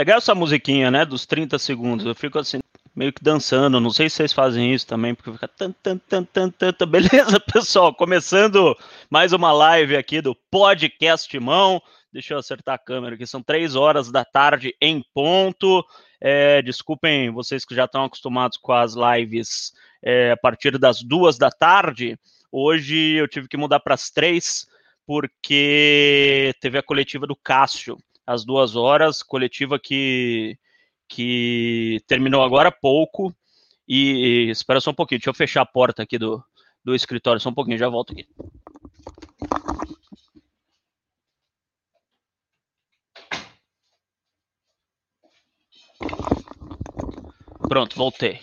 Legal essa musiquinha, né? Dos 30 segundos. Eu fico assim, meio que dançando. Não sei se vocês fazem isso também, porque fica tan, tan, tan, tan, tan, tan. Beleza, pessoal? Começando mais uma live aqui do Podcast Mão. Deixa eu acertar a câmera aqui. São três horas da tarde em ponto. É, desculpem vocês que já estão acostumados com as lives é, a partir das duas da tarde. Hoje eu tive que mudar para as três, porque teve a coletiva do Cássio às duas horas, coletiva que, que terminou agora há pouco. E, e espera só um pouquinho, deixa eu fechar a porta aqui do, do escritório, só um pouquinho, já volto aqui. Pronto, voltei.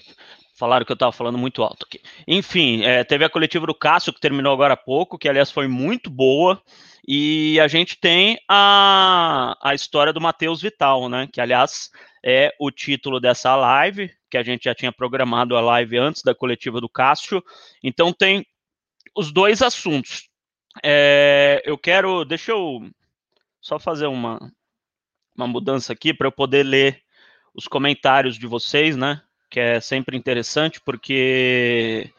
Falaram que eu estava falando muito alto aqui. Enfim, é, teve a coletiva do Cássio, que terminou agora há pouco, que aliás foi muito boa. E a gente tem a, a história do Matheus Vital, né? Que aliás é o título dessa live, que a gente já tinha programado a live antes da coletiva do Cássio. Então tem os dois assuntos. É, eu quero. Deixa eu só fazer uma, uma mudança aqui para eu poder ler os comentários de vocês, né? Que é sempre interessante, porque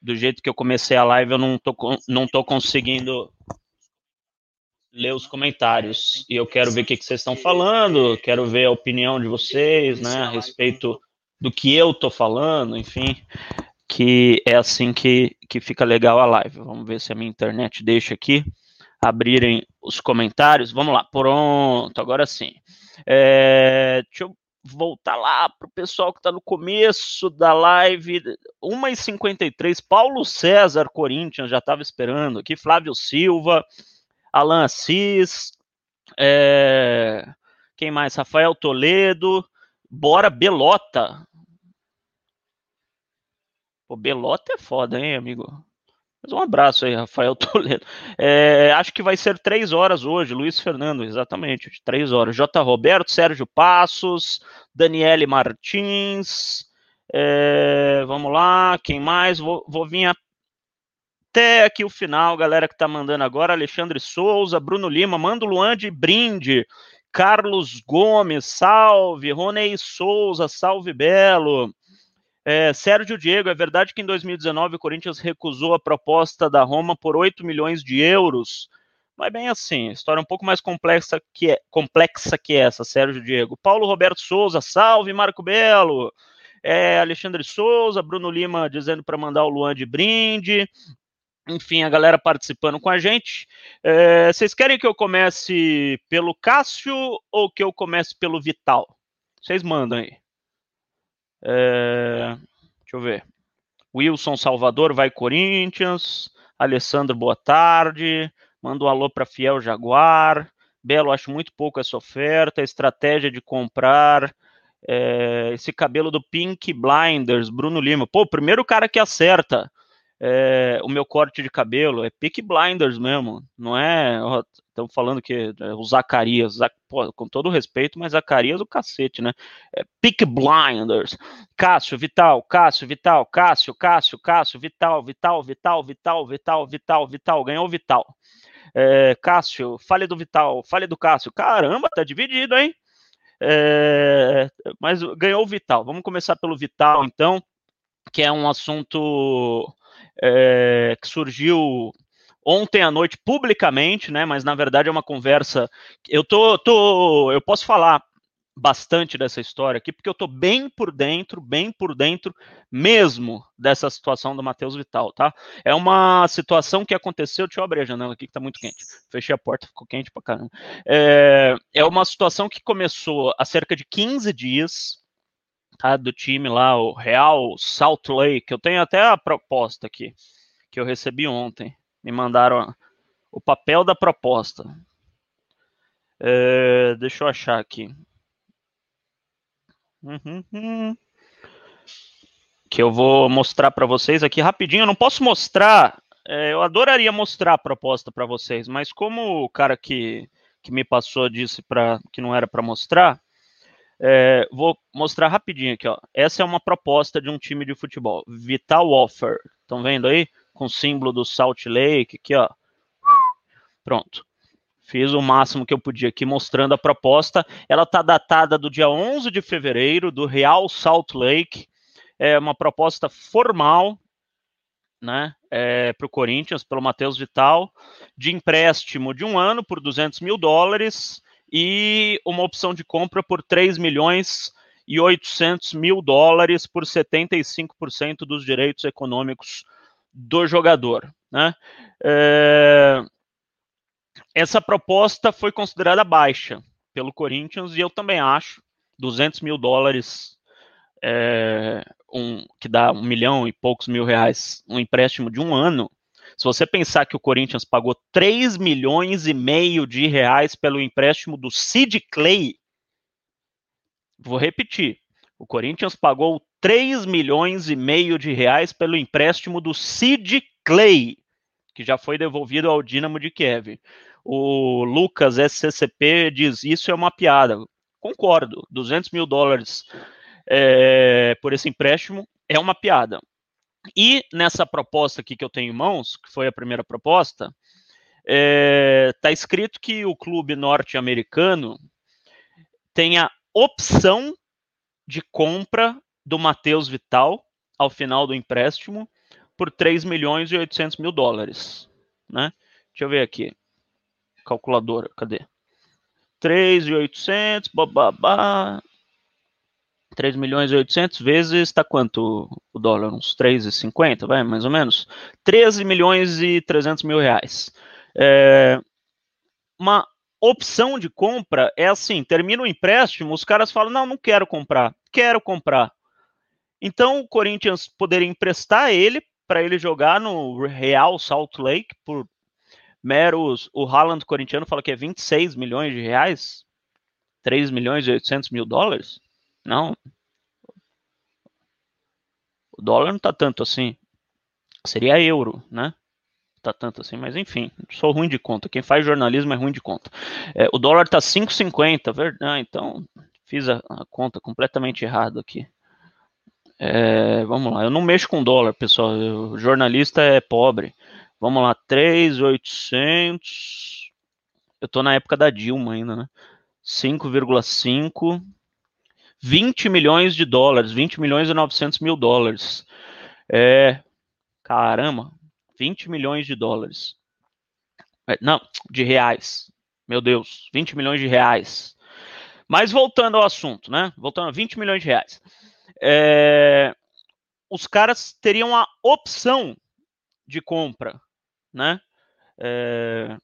do jeito que eu comecei a live, eu não tô, não tô conseguindo ler os comentários. E eu quero ver o que, que vocês estão falando, quero ver a opinião de vocês, né, a respeito do que eu tô falando, enfim, que é assim que, que fica legal a live. Vamos ver se a minha internet deixa aqui abrirem os comentários. Vamos lá, pronto, agora sim. É, deixa eu voltar lá para o pessoal que está no começo da live, 1h53, Paulo César, Corinthians, já estava esperando aqui, Flávio Silva, Alan Assis, é... quem mais? Rafael Toledo, Bora Belota. Pô, Belota é foda, hein, amigo? Mas um abraço aí, Rafael Toledo. É, acho que vai ser três horas hoje, Luiz Fernando, exatamente, três horas. J. Roberto, Sérgio Passos, Daniele Martins. É, vamos lá, quem mais? Vou, vou vir até aqui o final, galera que tá mandando agora. Alexandre Souza, Bruno Lima, manda o Luan de brinde. Carlos Gomes, salve. Ronei Souza, salve Belo. É, Sérgio Diego, é verdade que em 2019 o Corinthians recusou a proposta da Roma por 8 milhões de euros? Não é bem assim, história é um pouco mais complexa que, é, complexa que essa, Sérgio Diego. Paulo Roberto Souza, salve Marco Belo. É, Alexandre Souza, Bruno Lima dizendo para mandar o Luan de brinde. Enfim, a galera participando com a gente. É, vocês querem que eu comece pelo Cássio ou que eu comece pelo Vital? Vocês mandam aí. É, deixa eu ver. Wilson Salvador vai Corinthians. Alessandro, boa tarde. Manda um alô para Fiel Jaguar. Belo, acho muito pouco essa oferta. Estratégia de comprar. É, esse cabelo do Pink Blinders, Bruno Lima. Pô, primeiro cara que acerta é, o meu corte de cabelo. É Pink Blinders mesmo. Não é. Estamos falando que é, o Zacarias. Pô, com todo respeito, mas Zacarias o cacete, né? É Pink Blinders. Cássio, Vital, Cássio, Vital, Cássio, Cássio, Cássio, Vital, Vital, Vital, Vital, Vital, Vital, Vital. Ganhou Vital. É, Cássio, fale do Vital, fale do Cássio. Caramba, tá dividido, hein? É, mas ganhou o Vital. Vamos começar pelo Vital, então, que é um assunto é, que surgiu ontem à noite publicamente, né? Mas na verdade é uma conversa. Eu tô, tô, eu posso falar bastante dessa história aqui, porque eu tô bem por dentro, bem por dentro mesmo dessa situação do Matheus Vital, tá? É uma situação que aconteceu, deixa eu abrir a janela aqui que tá muito quente. Fechei a porta, ficou quente pra caramba. É, é uma situação que começou há cerca de 15 dias, tá? Do time lá, o Real Salt Lake. Eu tenho até a proposta aqui, que eu recebi ontem. Me mandaram o papel da proposta. É, deixa eu achar aqui. Uhum. Que eu vou mostrar para vocês aqui rapidinho. Eu não posso mostrar. É, eu adoraria mostrar a proposta para vocês, mas como o cara que, que me passou disse para que não era para mostrar, é, vou mostrar rapidinho aqui. Ó. Essa é uma proposta de um time de futebol. Vital Offer. Estão vendo aí? Com o símbolo do Salt Lake aqui, ó. Pronto. Fiz o máximo que eu podia aqui mostrando a proposta. Ela está datada do dia 11 de fevereiro, do Real Salt Lake. É uma proposta formal, né, é, para o Corinthians, pelo Matheus Vital, de empréstimo de um ano por 200 mil dólares e uma opção de compra por 3 milhões e 800 mil dólares por 75% dos direitos econômicos do jogador. Né? É, essa proposta foi considerada baixa pelo Corinthians e eu também acho 200 mil dólares é, um, que dá um milhão e poucos mil reais, um empréstimo de um ano, se você pensar que o Corinthians pagou 3 milhões e meio de reais pelo empréstimo do Sid Clay, vou repetir, o Corinthians pagou 3 milhões e meio de reais pelo empréstimo do Sid Clay, que já foi devolvido ao Dinamo de Kiev. O Lucas SCCP diz: Isso é uma piada. Concordo, 200 mil dólares é, por esse empréstimo é uma piada. E nessa proposta aqui que eu tenho em mãos, que foi a primeira proposta, está é, tá escrito que o clube norte-americano tem a opção de compra do Matheus Vital ao final do empréstimo por 3 milhões e 800 mil dólares. Né? Deixa eu ver aqui. Calculadora, cadê? 3,800, bababá. 3 milhões e 800 vezes está quanto o dólar? Uns 3,50, vai, mais ou menos? 13 milhões e 300 mil reais. É, uma opção de compra é assim, termina o empréstimo, os caras falam, não, não quero comprar, quero comprar. Então o Corinthians poderia emprestar ele para ele jogar no Real Salt Lake por meros, o Haaland corintiano fala que é 26 milhões de reais, 3 milhões e 800 mil dólares. Não. O dólar não tá tanto assim. Seria euro, né? Tá tanto assim, mas enfim, sou ruim de conta. Quem faz jornalismo é ruim de conta. É, o dólar tá 5,50, verdade? Ah, então fiz a, a, conta completamente errado aqui. É, vamos lá, eu não mexo com dólar, pessoal. O jornalista é pobre. Vamos lá, 3,800. Eu tô na época da Dilma ainda, né? 5,5 20 milhões de dólares, 20 milhões e 900 mil dólares. É, caramba, 20 milhões de dólares. É, não, de reais. Meu Deus, 20 milhões de reais. Mas voltando ao assunto, né? Voltando a 20 milhões de reais. É, os caras teriam a opção de compra, né? É,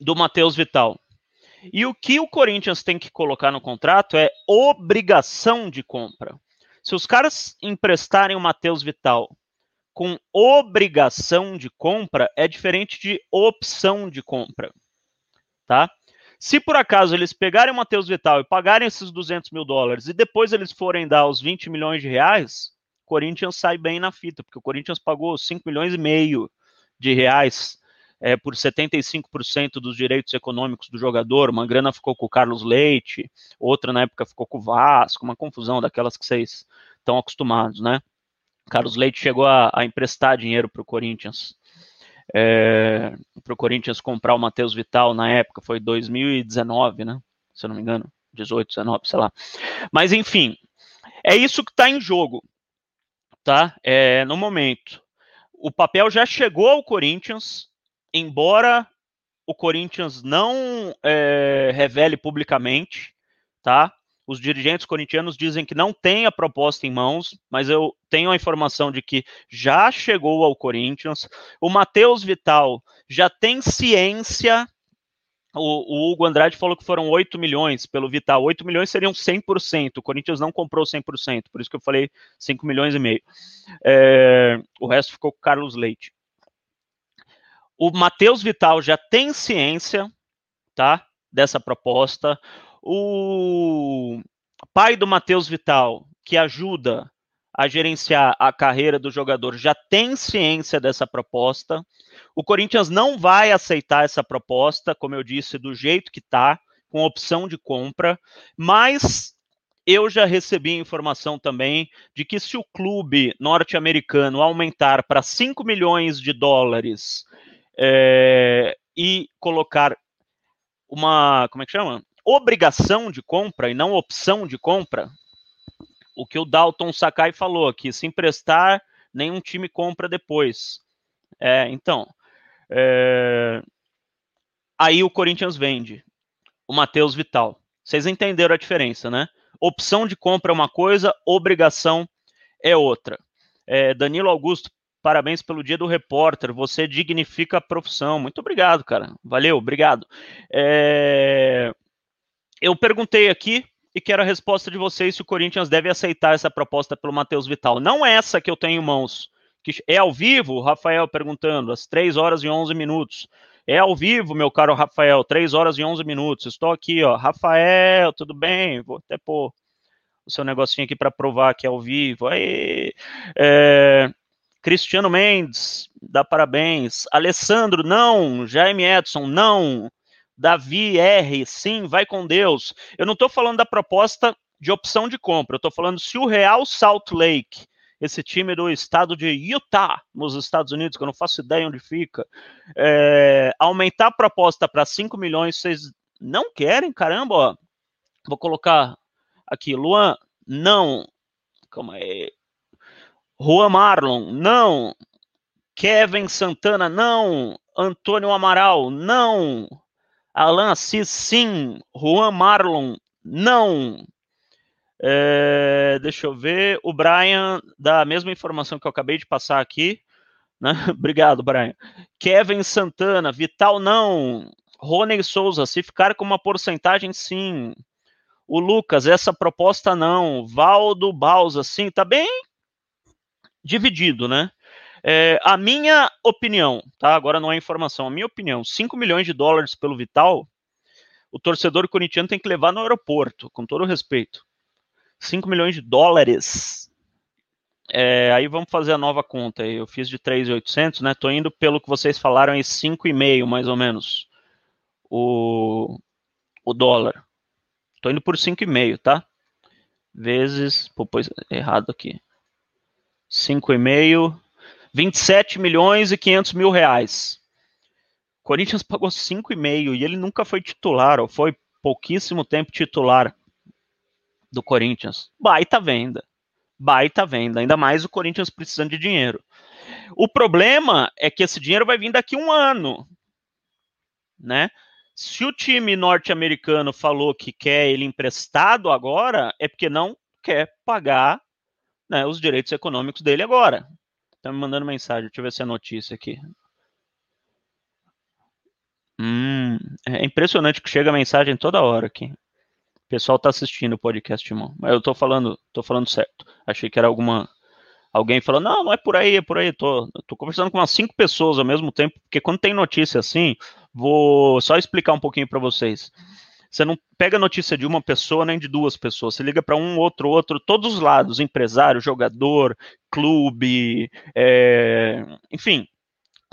do Matheus Vital. E o que o Corinthians tem que colocar no contrato é obrigação de compra. Se os caras emprestarem o Matheus Vital com obrigação de compra, é diferente de opção de compra. Tá? Se por acaso eles pegarem o Matheus Vital e pagarem esses 200 mil dólares e depois eles forem dar os 20 milhões de reais, o Corinthians sai bem na fita, porque o Corinthians pagou 5 milhões e meio de reais é, por 75% dos direitos econômicos do jogador. Uma grana ficou com o Carlos Leite, outra na época ficou com o Vasco, uma confusão daquelas que vocês estão acostumados, né? Carlos Leite chegou a, a emprestar dinheiro para o Corinthians. É, para o Corinthians comprar o Matheus Vital na época, foi 2019, né? Se eu não me engano, 18, 19, sei lá. Mas enfim, é isso que está em jogo, tá? É, no momento. O papel já chegou ao Corinthians, embora o Corinthians não é, revele publicamente, tá? Os dirigentes corintianos dizem que não tem a proposta em mãos, mas eu tenho a informação de que já chegou ao Corinthians. O Matheus Vital já tem ciência. O, o, Hugo Andrade falou que foram 8 milhões pelo Vital. 8 milhões seriam 100%. O Corinthians não comprou 100%, por isso que eu falei 5 milhões e meio. É, o resto ficou com o Carlos Leite. O Matheus Vital já tem ciência, tá? Dessa proposta. O pai do Matheus Vital, que ajuda a gerenciar a carreira do jogador, já tem ciência dessa proposta. O Corinthians não vai aceitar essa proposta, como eu disse, do jeito que está, com opção de compra, mas eu já recebi informação também de que se o clube norte-americano aumentar para 5 milhões de dólares é, e colocar uma, como é que chama? Obrigação de compra e não opção de compra. O que o Dalton Sakai falou aqui, se emprestar, nenhum time compra depois. É, então, é... aí o Corinthians vende o Matheus Vital. Vocês entenderam a diferença, né? Opção de compra é uma coisa, obrigação é outra. É, Danilo Augusto, parabéns pelo dia do repórter. Você dignifica a profissão. Muito obrigado, cara. Valeu, obrigado. É... Eu perguntei aqui e quero a resposta de vocês se o Corinthians deve aceitar essa proposta pelo Matheus Vital. Não é essa que eu tenho em mãos. Que é ao vivo, Rafael perguntando, às 3 horas e 11 minutos. É ao vivo, meu caro Rafael, 3 horas e 11 minutos. Estou aqui, ó. Rafael, tudo bem? Vou até pôr o seu negocinho aqui para provar que é ao vivo. Aí, é, Cristiano Mendes, dá parabéns. Alessandro, não. Jaime Edson, não. Davi R, sim, vai com Deus. Eu não estou falando da proposta de opção de compra, eu estou falando se o Real Salt Lake, esse time do estado de Utah, nos Estados Unidos, que eu não faço ideia onde fica, é, aumentar a proposta para 5 milhões, vocês não querem? Caramba, ó. Vou colocar aqui, Luan, não. Calma aí. Juan Marlon, não. Kevin Santana, não. Antônio Amaral, não. Alan Assis, sim. Juan Marlon, não. É, deixa eu ver. O Brian, da mesma informação que eu acabei de passar aqui. Né? Obrigado, Brian. Kevin Santana, Vital, não. Rony Souza, se ficar com uma porcentagem, sim. O Lucas, essa proposta não. Valdo Balsa, sim. Tá bem dividido, né? É, a minha opinião, tá? Agora não é informação, a minha opinião, 5 milhões de dólares pelo Vital, o torcedor corintiano tem que levar no aeroporto, com todo o respeito. 5 milhões de dólares. É, aí vamos fazer a nova conta. Eu fiz de 3,800, né? Tô indo pelo que vocês falaram em 5,5 mais ou menos. O, o dólar. Tô indo por 5,5, tá? Vezes, pô, pôs errado aqui. 5,5 27 milhões e 500 mil reais. O Corinthians pagou 5,5 e ele nunca foi titular, ou foi pouquíssimo tempo titular do Corinthians. Baita venda. Baita venda. Ainda mais o Corinthians precisando de dinheiro. O problema é que esse dinheiro vai vir daqui um ano. Né? Se o time norte-americano falou que quer ele emprestado agora, é porque não quer pagar né, os direitos econômicos dele agora. Tá me mandando mensagem. Deixa eu ver se é notícia aqui. Hum, é impressionante que chega mensagem toda hora aqui. O pessoal tá assistindo o podcast, irmão. Mas eu tô falando, tô falando certo. Achei que era alguma alguém falando, não, não é por aí, é por aí. Tô, tô conversando com umas cinco pessoas ao mesmo tempo, porque quando tem notícia assim, vou só explicar um pouquinho para vocês. Você não pega notícia de uma pessoa nem de duas pessoas. Você liga para um, outro, outro, todos os lados: empresário, jogador, clube, é, enfim.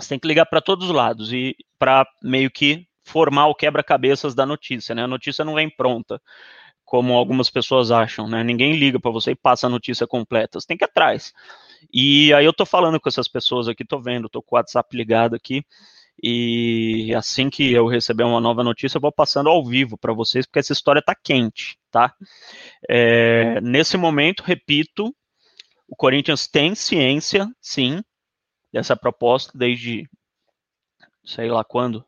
Você tem que ligar para todos os lados e para meio que formar o quebra-cabeças da notícia, né? A notícia não vem pronta, como algumas pessoas acham, né? Ninguém liga para você e passa a notícia completa. Você tem que ir atrás. E aí eu tô falando com essas pessoas aqui, tô vendo, tô com o WhatsApp ligado aqui. E assim que eu receber uma nova notícia, eu vou passando ao vivo para vocês, porque essa história está quente, tá? É, nesse momento, repito, o Corinthians tem ciência, sim, dessa proposta desde sei lá quando,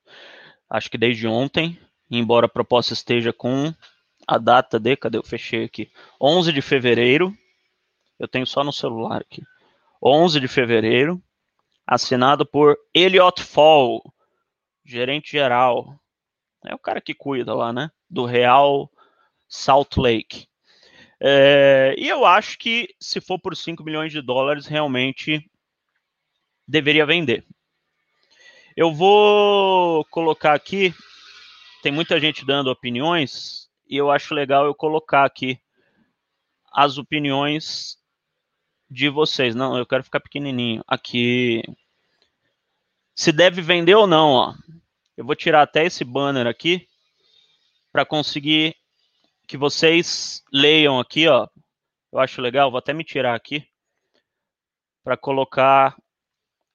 acho que desde ontem, embora a proposta esteja com a data de, cadê eu fechei aqui? 11 de fevereiro. Eu tenho só no celular aqui. 11 de fevereiro assinado por Elliot Fall, gerente geral. É o cara que cuida lá, né? Do Real Salt Lake. É, e eu acho que se for por 5 milhões de dólares, realmente deveria vender. Eu vou colocar aqui, tem muita gente dando opiniões, e eu acho legal eu colocar aqui as opiniões de vocês. Não, eu quero ficar pequenininho. Aqui. Se deve vender ou não, ó. Eu vou tirar até esse banner aqui para conseguir que vocês leiam aqui, ó. Eu acho legal, vou até me tirar aqui para colocar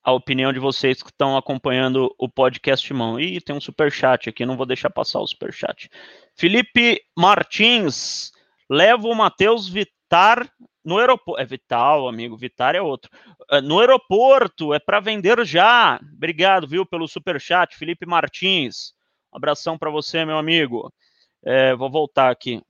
a opinião de vocês que estão acompanhando o podcast mão. E tem um super chat aqui, não vou deixar passar o super chat. Felipe Martins, leva o Matheus Vitar no aeroporto. É Vital, amigo, Vitar é outro. É, no aeroporto, é para vender já. Obrigado, viu, pelo super chat, Felipe Martins. Um abração para você, meu amigo. É, vou voltar aqui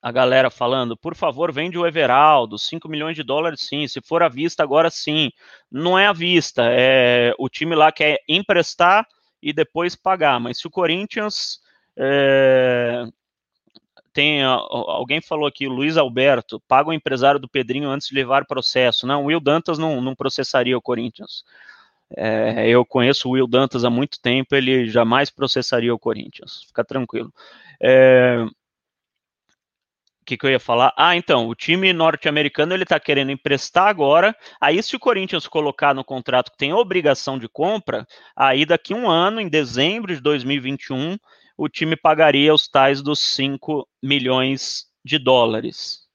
a galera falando, por favor, vende o Everaldo, 5 milhões de dólares sim, se for à vista agora sim. Não é à vista, é o time lá quer emprestar e depois pagar, mas se o Corinthians é, tem alguém falou aqui, Luiz Alberto, paga o empresário do Pedrinho antes de levar processo. Não, o Will Dantas não, não processaria o Corinthians. É, eu conheço o Will Dantas há muito tempo, ele jamais processaria o Corinthians. Fica tranquilo. É, que, que eu ia falar? Ah, então, o time norte-americano ele está querendo emprestar agora. Aí, se o Corinthians colocar no contrato que tem obrigação de compra, aí daqui um ano, em dezembro de 2021, o time pagaria os tais dos 5 milhões de dólares.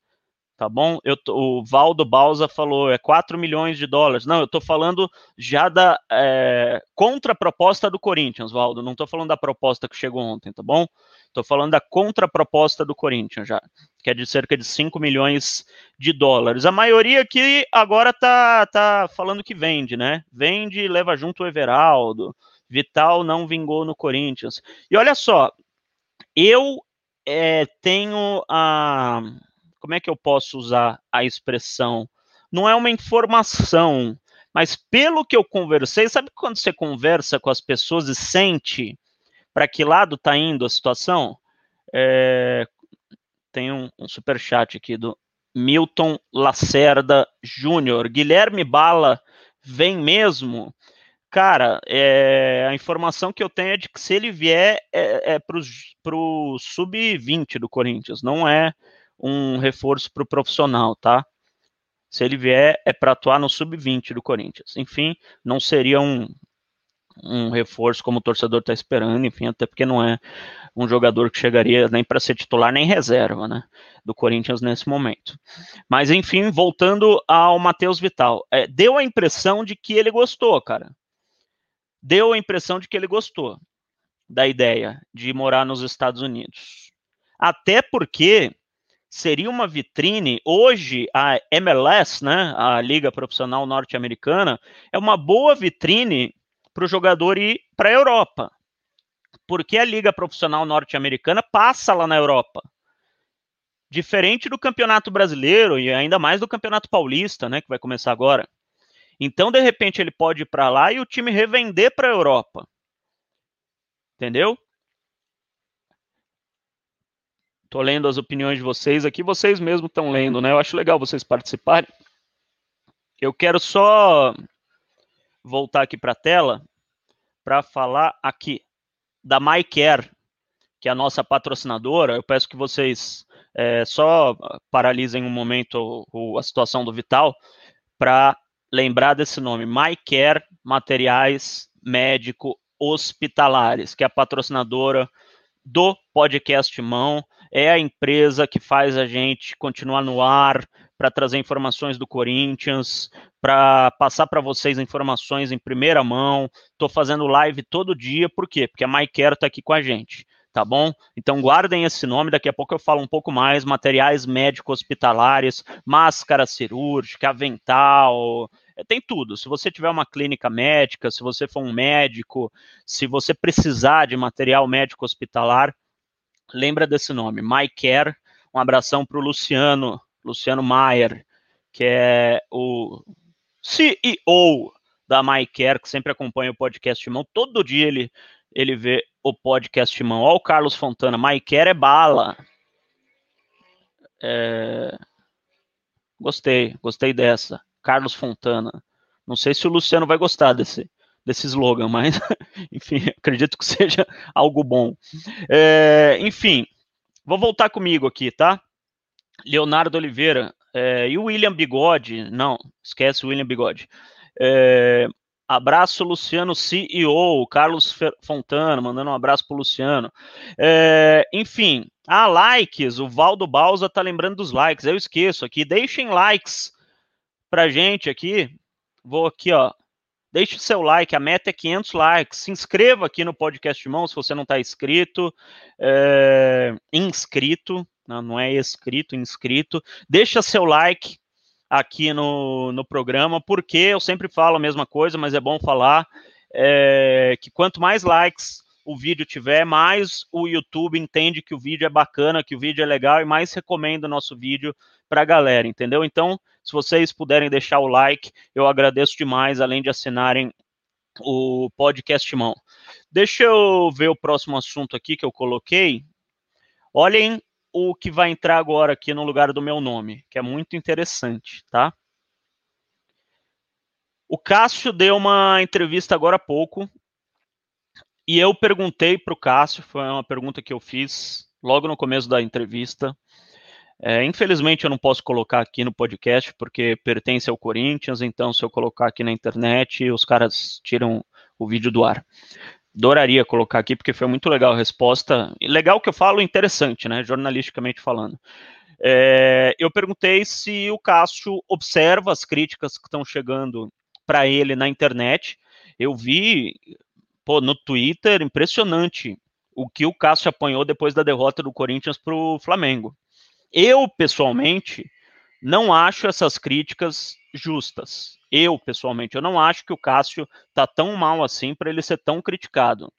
Tá bom? Eu, o Valdo Balsa falou, é 4 milhões de dólares. Não, eu estou falando já da é, contraproposta do Corinthians, Valdo. Não estou falando da proposta que chegou ontem, tá bom? Estou falando da contraproposta do Corinthians já, que é de cerca de 5 milhões de dólares. A maioria aqui agora está tá falando que vende, né? Vende e leva junto o Everaldo. Vital não vingou no Corinthians. E olha só, eu é, tenho a. Como é que eu posso usar a expressão? Não é uma informação, mas pelo que eu conversei, sabe quando você conversa com as pessoas e sente para que lado está indo a situação? É, tem um, um super chat aqui do Milton Lacerda Júnior. Guilherme Bala vem mesmo? Cara, é, a informação que eu tenho é de que se ele vier é, é para o sub-20 do Corinthians, não é um reforço para o profissional, tá? Se ele vier, é para atuar no sub-20 do Corinthians. Enfim, não seria um, um reforço como o torcedor está esperando, enfim, até porque não é um jogador que chegaria nem para ser titular nem reserva, né, do Corinthians nesse momento. Mas enfim, voltando ao Matheus Vital, é, deu a impressão de que ele gostou, cara. Deu a impressão de que ele gostou da ideia de morar nos Estados Unidos. Até porque seria uma vitrine. Hoje, a MLS, né, a Liga Profissional Norte-Americana, é uma boa vitrine para o jogador ir para a Europa. Porque a Liga Profissional Norte-Americana passa lá na Europa. Diferente do Campeonato Brasileiro e ainda mais do Campeonato Paulista, né, que vai começar agora. Então, de repente, ele pode ir para lá e o time revender para a Europa. Entendeu? Tô lendo as opiniões de vocês aqui, vocês mesmos estão lendo, né? Eu acho legal vocês participarem. Eu quero só voltar aqui para a tela para falar aqui da MyCare, que é a nossa patrocinadora. Eu peço que vocês é, só paralisem um momento o, a situação do Vital para lembrar desse nome, MyCare Materiais Médico Hospitalares, que é a patrocinadora do podcast Mão, é a empresa que faz a gente continuar no ar para trazer informações do Corinthians, para passar para vocês informações em primeira mão. Estou fazendo live todo dia, por quê? Porque a MyCare está aqui com a gente, tá bom? Então guardem esse nome, daqui a pouco eu falo um pouco mais, materiais médicos hospitalares, máscara cirúrgica, avental, tem tudo. Se você tiver uma clínica médica, se você for um médico, se você precisar de material médico hospitalar, lembra desse nome, MyCare. Um abração para o Luciano, Luciano Maier, que é o CEO da MyCare, que sempre acompanha o podcast Mão. Todo dia ele, ele vê o podcast Mão. Olha o Carlos Fontana, MyCare é bala. É... Gostei, gostei dessa. Carlos Fontana. Não sei se o Luciano vai gostar desse, desse slogan, mas, enfim, acredito que seja algo bom. É, enfim, vou voltar comigo aqui, tá? Leonardo Oliveira, é, e o William Bigode? Não, esquece o William Bigode. É, abraço, Luciano, CEO, Carlos Fontana, mandando um abraço pro Luciano. É, enfim, ah, likes, o Valdo Balsa tá lembrando dos likes, eu esqueço aqui, deixem likes pra gente aqui. Vou aqui, ó, deixe seu like, a meta é 500 likes, se inscreva aqui no podcast Mão se você não está inscrito, é, inscrito, não, é inscrito, inscrito, deixa seu like aqui no, no programa, porque eu sempre falo a mesma coisa, mas é bom falar, é, que quanto mais likes o vídeo tiver, mais o YouTube entende que o vídeo é bacana, que o vídeo é legal e mais recomenda o nosso vídeo para a galera, entendeu? Então, se vocês puderem deixar o like, eu agradeço demais, além de assinarem o podcast mão. Deixa eu ver o próximo assunto aqui que eu coloquei. Olhem o que vai entrar agora aqui no lugar do meu nome, que é muito interessante, tá? O Cássio deu uma entrevista agora há pouco e eu perguntei para o Cássio, foi uma pergunta que eu fiz logo no começo da entrevista. É, infelizmente eu não posso colocar aqui no podcast porque pertence ao Corinthians, então se eu colocar aqui na internet, os caras tiram o vídeo do ar. Adoraria colocar aqui porque foi muito legal a resposta. Legal que eu falo, interessante, né? Jornalisticamente falando. É, eu perguntei se o Cássio observa as críticas que estão chegando para ele na internet. Eu vi pô, no Twitter, impressionante o que o Cássio apanhou depois da derrota do Corinthians para o Flamengo. Eu, pessoalmente, não acho essas críticas justas. Eu, pessoalmente, eu não acho que o Cássio tá tão mal assim para ele ser tão criticado.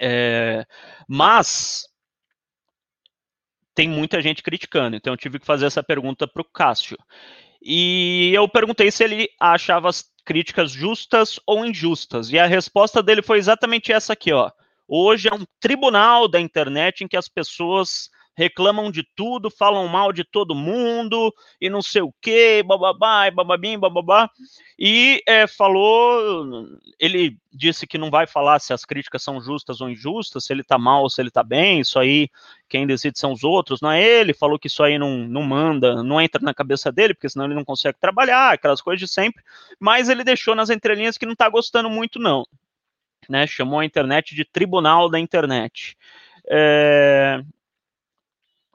É, mas tem muita gente criticando, então eu tive que fazer essa pergunta para o Cássio. E eu perguntei se ele achava as críticas justas ou injustas. E a resposta dele foi exatamente essa aqui, ó. Hoje é um tribunal da internet em que as pessoas reclamam de tudo, falam mal de todo mundo e não sei o que, bababá, e bababim, bababá. E é, falou, ele disse que não vai falar se as críticas são justas ou injustas, se ele tá mal ou se ele tá bem, isso aí quem decide são os outros, não é ele, falou que isso aí não, não manda, não entra na cabeça dele, porque senão ele não consegue trabalhar, aquelas coisas de sempre, mas ele deixou nas entrelinhas que não tá gostando muito não, né, chamou a internet de tribunal da internet. É,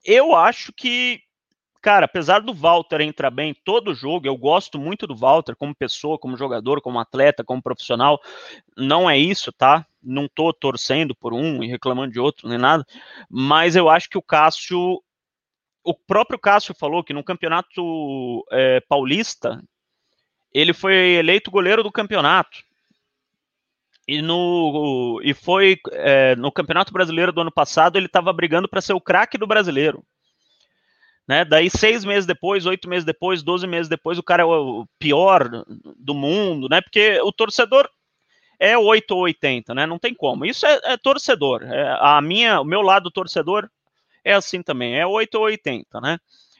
eu acho que, cara, apesar do Walter entrar bem todo jogo, eu gosto muito do Walter como pessoa, como jogador, como atleta, como profissional. Não é isso, tá? Não tô torcendo por um e reclamando de outro, nem nada. Mas eu acho que o Cássio. O próprio Cássio falou que no campeonato é, paulista ele foi eleito goleiro do campeonato e no e foi é, no Campeonato Brasileiro do ano passado ele estava brigando para ser o craque do brasileiro. Né? Daí seis meses depois, oito meses depois, doze meses depois, o cara é o pior do mundo, né? Porque o torcedor é 8 ou 80, né? Não tem como. Isso é, é torcedor. É, a minha, o meu lado torcedor é assim também, é 8 ou 80, né?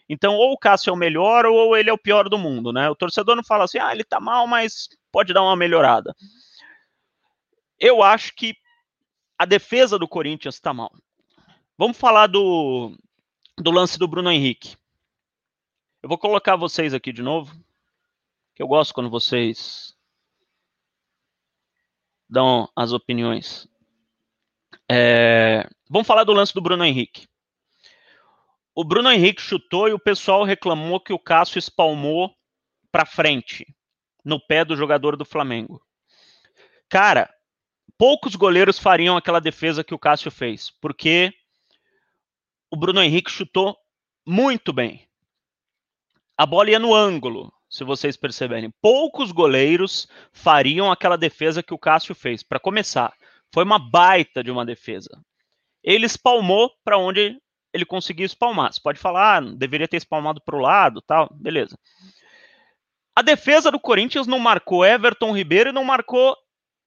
Então, ou o Cássio é o melhor ou ele é o pior do mundo, né? O torcedor não fala assim, ah, ele tá mal, mas pode dar uma melhorada. Eu acho que a defesa do Corinthians está mal. Vamos falar do, do lance do Bruno Henrique. Eu vou colocar vocês aqui de novo, que eu gosto quando vocês dão as opiniões. É, vamos falar do lance do Bruno Henrique. O Bruno Henrique chutou e o pessoal reclamou que o Cássio espalmou para frente, no pé do jogador do Flamengo. Cara, poucos goleiros fariam aquela defesa que o Cássio fez, porque o Bruno Henrique chutou muito bem. A bola ia no ângulo, se vocês perceberem. Poucos goleiros fariam aquela defesa que o Cássio fez. Para começar, foi uma baita de uma defesa. Ele espalmou para onde ele conseguiu espalmar. Você pode falar, ah, deveria ter espalmado para o lado, tal, beleza. A defesa do Corinthians não marcou Everton Ribeiro e não marcou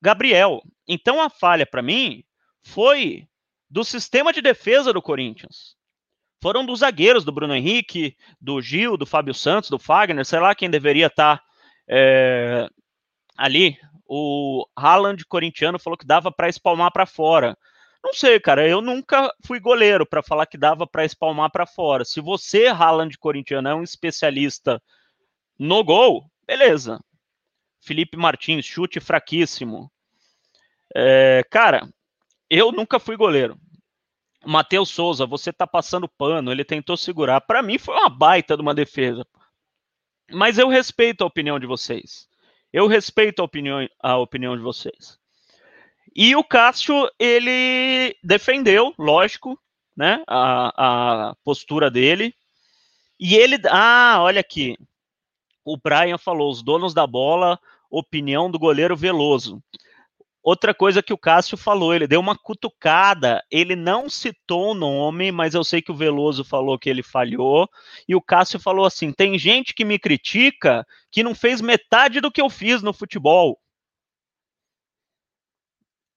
Gabriel. Então a falha para mim foi do sistema de defesa do Corinthians. Foram dos zagueiros, do Bruno Henrique, do Gil, do Fábio Santos, do Fagner, sei lá quem deveria estar tá, é, ali. O Haaland corintiano falou que dava para espalmar para fora. Não sei, cara, eu nunca fui goleiro para falar que dava para espalmar para fora. Se você, Haaland corintiano, é um especialista no gol, beleza. Felipe Martins, chute fraquíssimo. É, cara, eu nunca fui goleiro. Matheus Souza, você tá passando pano, ele tentou segurar. Para mim foi uma baita de uma defesa. Mas eu respeito a opinião de vocês. Eu respeito a opinião, a opinião de vocês. E o Cássio, ele defendeu, lógico, né, a, a postura dele. E ele, ah, olha aqui, o Brian falou, os donos da bola, opinião do goleiro Veloso. Outra coisa que o Cássio falou, ele deu uma cutucada, ele não citou o nome, mas eu sei que o Veloso falou que ele falhou, e o Cássio falou assim: tem gente que me critica que não fez metade do que eu fiz no futebol.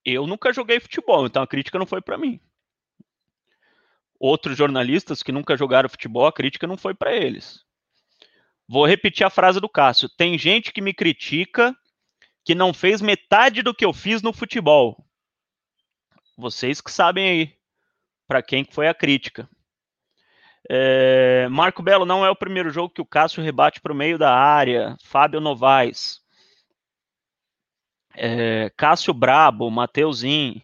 Eu nunca joguei futebol, então a crítica não foi para mim. Outros jornalistas que nunca jogaram futebol, a crítica não foi para eles. Vou repetir a frase do Cássio: tem gente que me critica que não fez metade do que eu fiz no futebol. Vocês que sabem aí para quem foi a crítica. É, Marco Belo não é o primeiro jogo que o Cássio rebate para o meio da área. Fábio Novaes. É, Cássio Brabo, Mateuzinho.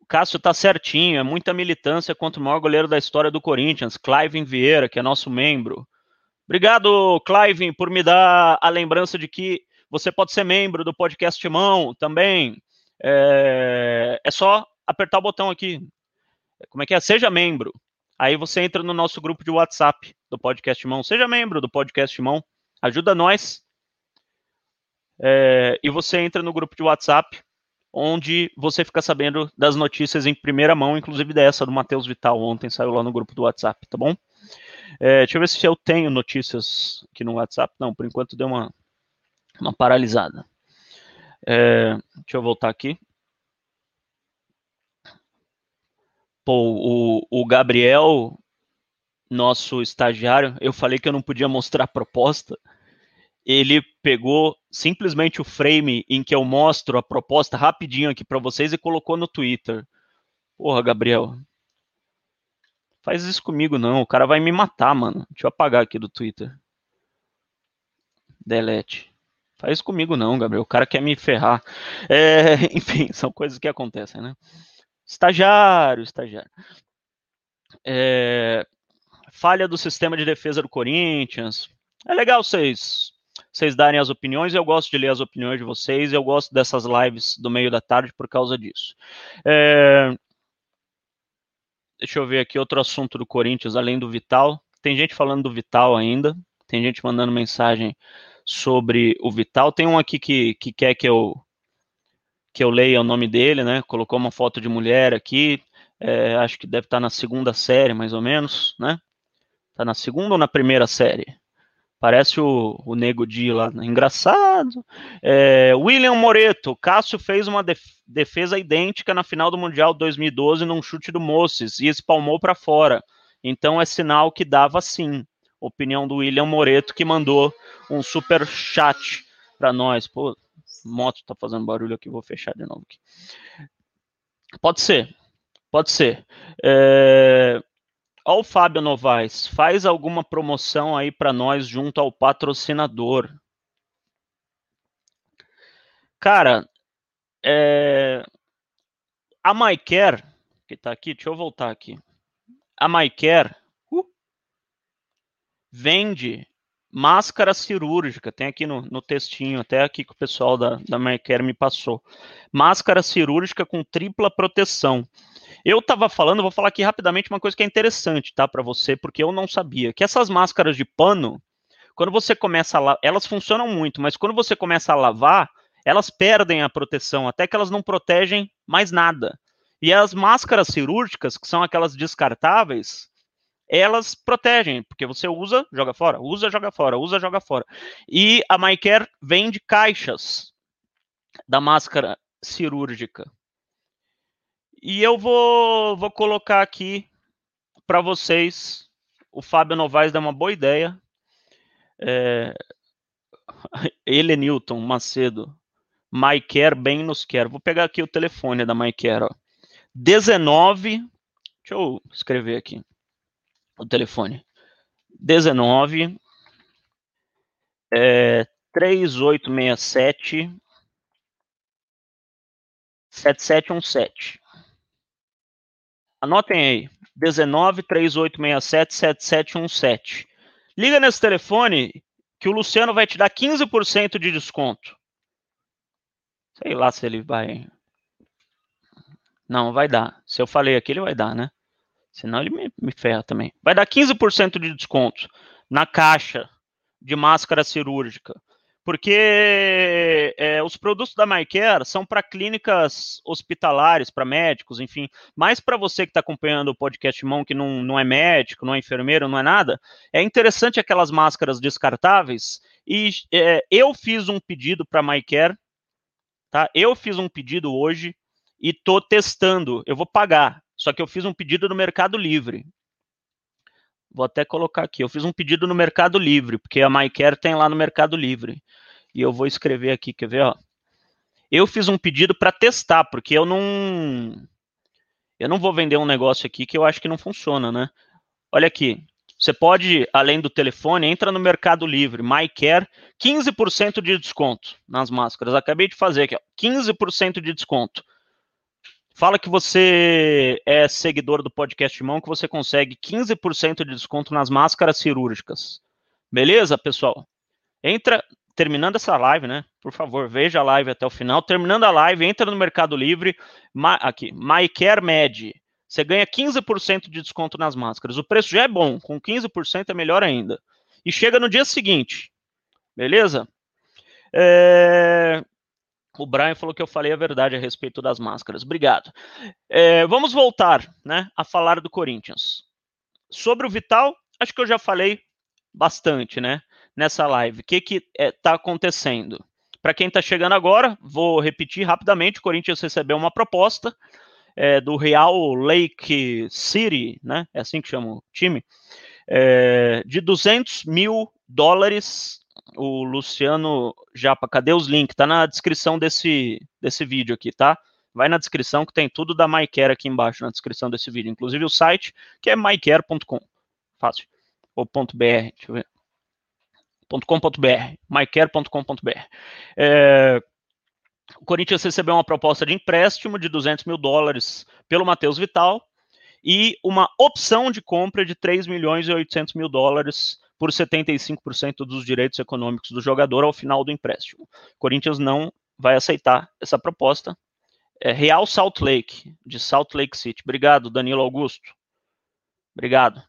O Cássio tá certinho, é muita militância contra o maior goleiro da história do Corinthians, Clive Vieira, que é nosso membro. Obrigado, Clive, por me dar a lembrança de que você pode ser membro do podcast Mão também. É, é só apertar o botão aqui. Como é que é? Seja membro. Aí você entra no nosso grupo de WhatsApp do Podcast Mão. Seja membro do Podcast Mão. Ajuda nós. É, e você entra no grupo de WhatsApp, onde você fica sabendo das notícias em primeira mão, inclusive dessa do Matheus Vital. Ontem saiu lá no grupo do WhatsApp, tá bom? É, deixa eu ver se eu tenho notícias aqui no WhatsApp. Não, por enquanto deu uma, uma paralisada. É, deixa eu voltar aqui. Pô, o, o Gabriel, nosso estagiário, eu falei que eu não podia mostrar a proposta. Ele pegou simplesmente o frame em que eu mostro a proposta rapidinho aqui para vocês e colocou no Twitter. Porra, Gabriel. Faz isso comigo não, o cara vai me matar, mano. Deixa eu apagar aqui do Twitter. Delete. Faz comigo não, Gabriel. O cara quer me ferrar. É, enfim, são coisas que acontecem, né? Estagiário, estagiário. É, falha do sistema de defesa do Corinthians. É legal vocês vocês darem as opiniões. Eu gosto de ler as opiniões de vocês. Eu gosto dessas lives do meio da tarde por causa disso. É, deixa eu ver aqui outro assunto do Corinthians, além do Vital. Tem gente falando do Vital ainda. Tem gente mandando mensagem sobre o Vital. Tem um aqui que, que quer que eu que eu leia o nome dele, né? Colocou uma foto de mulher aqui. É, acho que deve estar na segunda série, mais ou menos, né? Tá na segunda ou na primeira série? Parece o, o Nego Di lá. Né? Engraçado. É, William Moreto. Cássio fez uma def defesa idêntica na final do Mundial 2012 num chute do Moses e espalmou para fora. Então é sinal que dava sim. Opinião do William Moreto, que mandou um super chat para nós. Pô, moto tá fazendo barulho aqui, vou fechar de novo aqui. Pode ser, pode ser. É... O Fábio Novaes, faz alguma promoção aí para nós junto ao patrocinador. Cara, é... a MyCare, que tá aqui, deixa eu voltar aqui. A MyCare vende máscara cirúrgica, tem aqui no, no textinho, até aqui que o pessoal da, da Mercare me passou. Máscara cirúrgica com tripla proteção. Eu estava falando, vou falar aqui rapidamente uma coisa que é interessante, tá, para você, porque eu não sabia, que essas máscaras de pano, quando você começa a elas funcionam muito, mas quando você começa a lavar, elas perdem a proteção, até que elas não protegem mais nada. E as máscaras cirúrgicas, que são aquelas descartáveis, elas protegem, porque você usa, joga fora, usa, joga fora, usa, joga fora. E a MyCare vende caixas da máscara cirúrgica. E eu vou, vou colocar aqui para vocês. O Fábio Novaes dá uma boa ideia. É, ele, Newton Macedo. MyCare bem nos quer. Vou pegar aqui o telefone da MyCare. Ó. 19. Deixa eu escrever aqui o telefone. 19 é, 3867 7717. Anotem aí. 19 3867 7717. Liga nesse telefone que o Luciano vai te dar 15% de desconto. Sei lá se ele vai. Não, vai dar. Se eu falei aqui, ele vai dar, né? Senão ele me, me ferra também. Vai dar 15% de desconto na caixa de máscara cirúrgica. Porque é, os produtos da MyCare são para clínicas hospitalares, para médicos, enfim. Mas para você que está acompanhando o podcast Mão, que não, não é médico, não é enfermeiro, não é nada, é interessante aquelas máscaras descartáveis. E é, eu fiz um pedido para a MyCare, tá? Eu fiz um pedido hoje e tô testando. Eu vou pagar. Só que eu fiz um pedido no Mercado Livre. Vou até colocar aqui. Eu fiz um pedido no Mercado Livre, porque a MyCare tem lá no Mercado Livre. E eu vou escrever aqui, quer ver? Ó? Eu fiz um pedido para testar, porque eu não. Eu não vou vender um negócio aqui que eu acho que não funciona, né? Olha aqui. Você pode, além do telefone, entra no Mercado Livre, MyCare, 15% de desconto nas máscaras. Acabei de fazer aqui, ó, 15% de desconto. Fala que você é seguidor do podcast Mão, que você consegue 15% de desconto nas máscaras cirúrgicas. Beleza, pessoal? Entra, terminando essa live, né? Por favor, veja a live até o final. Terminando a live, entra no Mercado Livre, aqui, MyCare Med. Você ganha 15% de desconto nas máscaras. O preço já é bom, com 15% é melhor ainda. E chega no dia seguinte, beleza? É... O Brian falou que eu falei a verdade a respeito das máscaras. Obrigado. É, vamos voltar né, a falar do Corinthians. Sobre o Vital, acho que eu já falei bastante né, nessa live. O que está é, tá acontecendo? Para quem está chegando agora, vou repetir rapidamente: o Corinthians recebeu uma proposta é, do Real Lake City, né? É assim que chama o time, é, de 200 mil dólares o Luciano Japa, cadê os links? Tá na descrição desse, desse vídeo aqui, tá? Vai na descrição que tem tudo da MyCare aqui embaixo, na descrição desse vídeo. Inclusive o site, que é mycare.com. Fácil. Ou .br, deixa eu ver. .com.br, mycare.com.br. É, o Corinthians recebeu uma proposta de empréstimo de 200 mil dólares pelo Matheus Vital e uma opção de compra de 3 milhões e 800 mil dólares por 75% dos direitos econômicos do jogador ao final do empréstimo. Corinthians não vai aceitar essa proposta. É Real Salt Lake, de Salt Lake City. Obrigado, Danilo Augusto. Obrigado.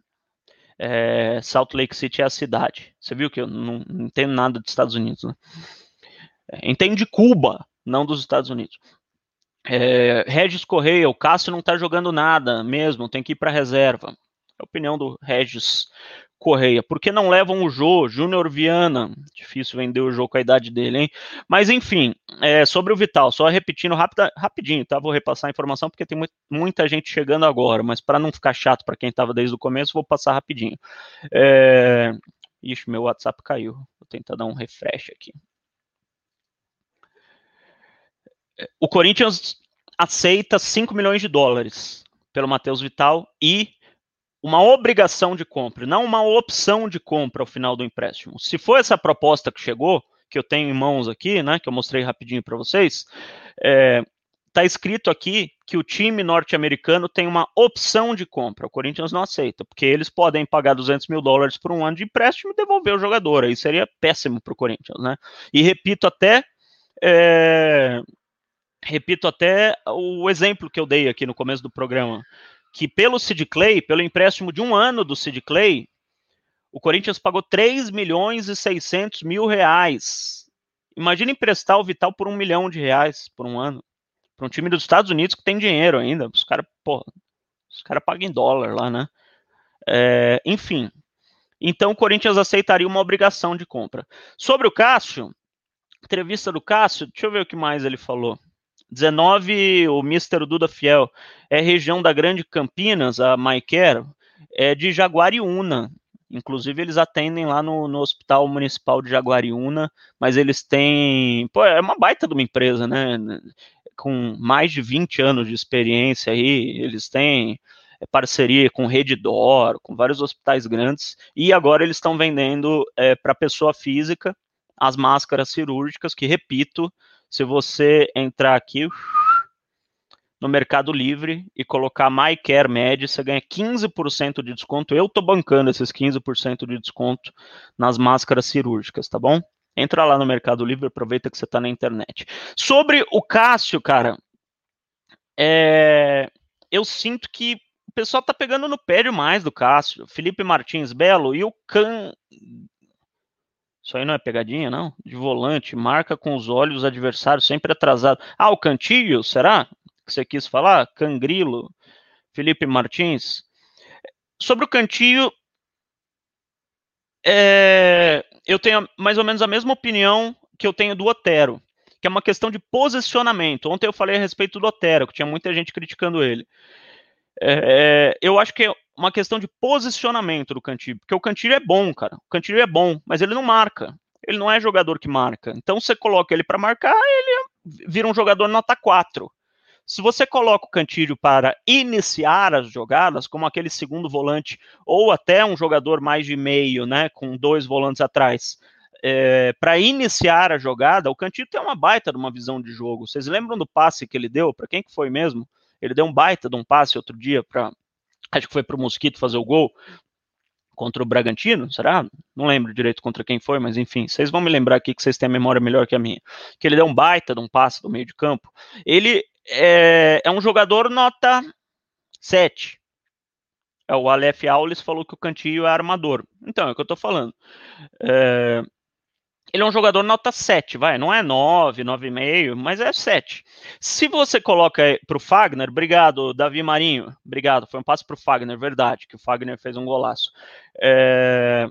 É, Salt Lake City é a cidade. Você viu que eu não, não entendo nada dos Estados Unidos, né? É, entendo de Cuba, não dos Estados Unidos. É, Regis Correia, o Cássio não está jogando nada mesmo, tem que ir para reserva. É a opinião do Regis Correia. Por que não levam o Jô, Júnior Viana? Difícil vender o Jô com a idade dele, hein? Mas enfim, é, sobre o Vital, só repetindo rapida, rapidinho, tá? Vou repassar a informação porque tem muita gente chegando agora, mas para não ficar chato para quem estava desde o começo, vou passar rapidinho. É... Ixi, meu WhatsApp caiu. Vou tentar dar um refresh aqui. O Corinthians aceita 5 milhões de dólares pelo Matheus Vital e uma obrigação de compra, não uma opção de compra ao final do empréstimo. Se for essa proposta que chegou, que eu tenho em mãos aqui, né, que eu mostrei rapidinho para vocês, é, tá escrito aqui que o time norte-americano tem uma opção de compra. O Corinthians não aceita, porque eles podem pagar 200 mil dólares por um ano de empréstimo e devolver o jogador. Aí seria péssimo para o Corinthians, né? E repito até é, repito até o exemplo que eu dei aqui no começo do programa que pelo Sid Clay, pelo empréstimo de um ano do Sid Clay, o Corinthians pagou 3 milhões e 600 mil reais. Imagina emprestar o Vital por um milhão de reais por um ano. Para um time dos Estados Unidos que tem dinheiro ainda. Os caras, pagam em dólar lá, né? É, enfim. Então o Corinthians aceitaria uma obrigação de compra. Sobre o Cássio, entrevista do Cássio, deixa eu ver o que mais ele falou. 19, o Mr. Duda Fiel, é região da Grande Campinas, a Maiquer, é de Jaguariúna. Inclusive, eles atendem lá no, no Hospital Municipal de Jaguariúna, mas eles têm. Pô, é uma baita de uma empresa, né? Com mais de 20 anos de experiência aí, eles têm é, parceria com Redditor, com vários hospitais grandes, e agora eles estão vendendo é, para pessoa física as máscaras cirúrgicas, que, repito, se você entrar aqui, no Mercado Livre e colocar MyCare Med, você ganha 15% de desconto. Eu tô bancando esses 15% de desconto nas máscaras cirúrgicas, tá bom? Entra lá no Mercado Livre, aproveita que você tá na internet. Sobre o Cássio, cara, é... eu sinto que o pessoal tá pegando no pé demais do Cássio. Felipe Martins Belo e o Can isso aí não é pegadinha, não? De volante, marca com os olhos adversários sempre atrasado. Ah, o Cantilho, será? Que você quis falar? Cangrilo, Felipe Martins. Sobre o Cantilho, é, eu tenho mais ou menos a mesma opinião que eu tenho do Otero, que é uma questão de posicionamento. Ontem eu falei a respeito do Otero, que tinha muita gente criticando ele. É, eu acho que uma questão de posicionamento do Cantilho, porque o Cantilho é bom, cara. O Cantilho é bom, mas ele não marca. Ele não é jogador que marca. Então você coloca ele para marcar, ele vira um jogador nota 4. Se você coloca o Cantilho para iniciar as jogadas, como aquele segundo volante, ou até um jogador mais de meio, né, com dois volantes atrás, é, para iniciar a jogada, o Cantilho tem uma baita de uma visão de jogo. Vocês lembram do passe que ele deu? Para quem que foi mesmo? Ele deu um baita de um passe outro dia para acho que foi para o Mosquito fazer o gol contra o Bragantino, será? Não lembro direito contra quem foi, mas enfim, vocês vão me lembrar aqui que vocês têm a memória melhor que a minha. Que ele deu um baita de um passe do meio de campo. Ele é, é um jogador nota 7. É, o Aleph Aules falou que o Cantillo é armador. Então, é o que eu tô falando. É, ele é um jogador nota 7, vai, não é 9, 9,5, mas é 7. Se você coloca para o Fagner, obrigado, Davi Marinho, obrigado, foi um passo para o Fagner, verdade, que o Fagner fez um golaço. É...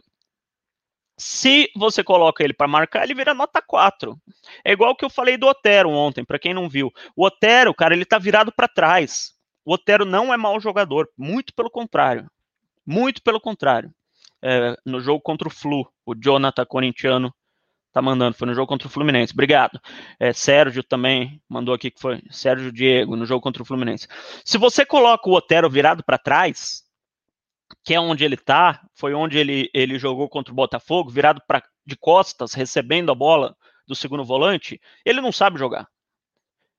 Se você coloca ele para marcar, ele vira nota 4. É igual que eu falei do Otero ontem, para quem não viu. O Otero, cara, ele tá virado para trás. O Otero não é mau jogador, muito pelo contrário. Muito pelo contrário. É, no jogo contra o Flu, o Jonathan corintiano tá mandando, foi no jogo contra o Fluminense. Obrigado. É, Sérgio também mandou aqui que foi Sérgio Diego no jogo contra o Fluminense. Se você coloca o Otero virado para trás, que é onde ele tá, foi onde ele, ele jogou contra o Botafogo, virado pra, de costas, recebendo a bola do segundo volante, ele não sabe jogar.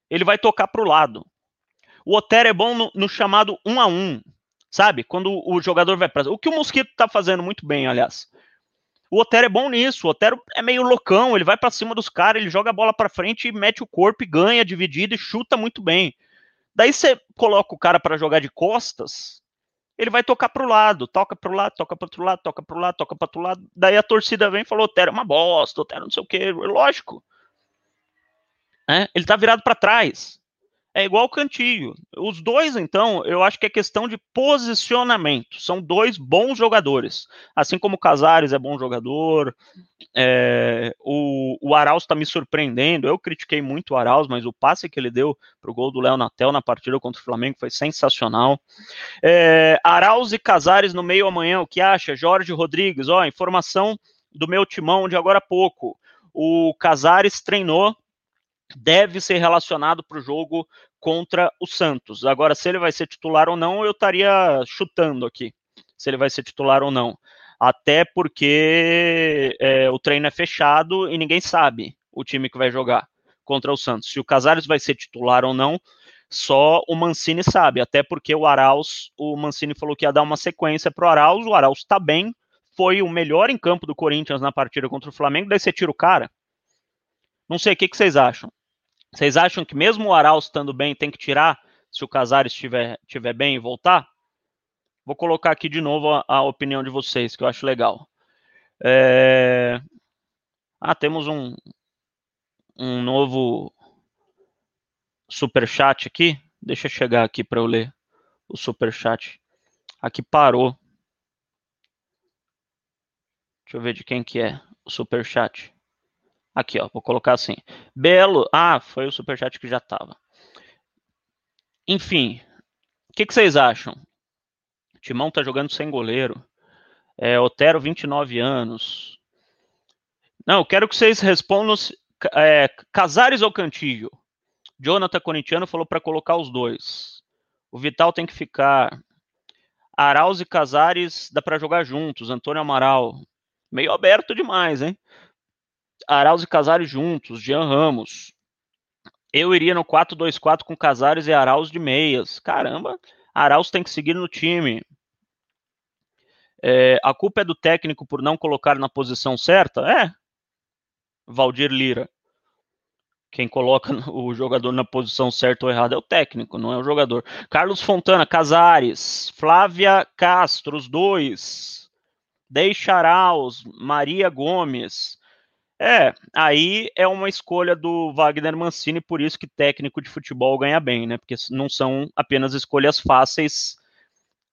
Ele vai tocar para o lado. O Otero é bom no, no, chamado um a um, sabe? Quando o jogador vai para o que o Mosquito tá fazendo muito bem, aliás. O Otero é bom nisso. O Otero é meio loucão, ele vai para cima dos caras, ele joga a bola para frente e mete o corpo e ganha dividido e chuta muito bem. Daí você coloca o cara para jogar de costas, ele vai tocar pro lado, toca pro lado, toca pro outro lado, toca pro lado, toca pro outro lado. Daí a torcida vem e falou: Otero é uma bosta, Otero não sei o que. Lógico. É, ele tá virado para trás é igual o Cantilho. Os dois, então, eu acho que é questão de posicionamento. São dois bons jogadores. Assim como o Casares é bom jogador, é, o, o Arauz está me surpreendendo. Eu critiquei muito o Arauz, mas o passe que ele deu para o gol do Léo Natel na partida contra o Flamengo foi sensacional. É, Arauz e Casares no meio amanhã, o que acha? Jorge Rodrigues, ó, informação do meu timão de agora a pouco. O Casares treinou deve ser relacionado para o jogo contra o Santos. Agora, se ele vai ser titular ou não, eu estaria chutando aqui, se ele vai ser titular ou não. Até porque é, o treino é fechado e ninguém sabe o time que vai jogar contra o Santos. Se o Casares vai ser titular ou não, só o Mancini sabe. Até porque o Arauz, o Mancini falou que ia dar uma sequência para o Arauz. O Arauz está bem, foi o melhor em campo do Corinthians na partida contra o Flamengo. Daí você tira o cara. Não sei o que, que vocês acham. Vocês acham que mesmo o Arauz estando bem, tem que tirar se o Casares estiver, estiver bem e voltar? Vou colocar aqui de novo a, a opinião de vocês, que eu acho legal. É... Ah, temos um, um novo super chat aqui. Deixa eu chegar aqui para eu ler o super chat. Aqui parou. Deixa eu ver de quem que é o super chat. Aqui, ó, vou colocar assim. Belo. Ah, foi o superchat que já estava. Enfim, o que, que, vocês acham? Timão tá jogando sem goleiro. É, Otero, 29 anos. Não, quero que vocês respondam é, Casares ou Cantillo. Jonathan Corintiano falou para colocar os dois. O Vital tem que ficar. Arauz e Casares dá para jogar juntos. Antônio Amaral. Meio aberto demais, hein? Arauz e Casares juntos, Jean Ramos. Eu iria no 4-2-4 com Casares e Arauz de meias. Caramba, Arauz tem que seguir no time. É, a culpa é do técnico por não colocar na posição certa? É. Valdir Lira. Quem coloca o jogador na posição certa ou errada é o técnico, não é o jogador. Carlos Fontana, Casares, Flávia Castro, os dois. Deixa Arauz, Maria Gomes. É, aí é uma escolha do Wagner Mancini, por isso que técnico de futebol ganha bem, né? Porque não são apenas escolhas fáceis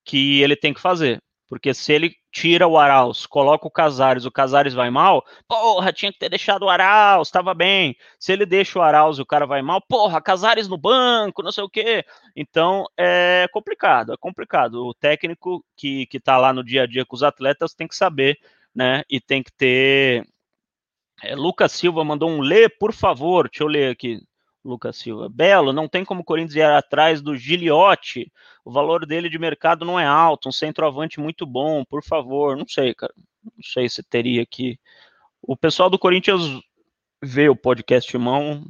que ele tem que fazer. Porque se ele tira o Arauz, coloca o Casares, o Casares vai mal, porra, tinha que ter deixado o Arauz, estava bem. Se ele deixa o Arauz e o cara vai mal, porra, Casares no banco, não sei o quê. Então é complicado, é complicado. O técnico que, que tá lá no dia a dia com os atletas tem que saber, né? E tem que ter é, Lucas Silva mandou um lê, por favor. Deixa eu ler aqui. Lucas Silva. Belo, não tem como o Corinthians ir atrás do Giliotti. O valor dele de mercado não é alto. Um centroavante muito bom, por favor. Não sei, cara. Não sei se teria aqui. O pessoal do Corinthians vê o podcast mão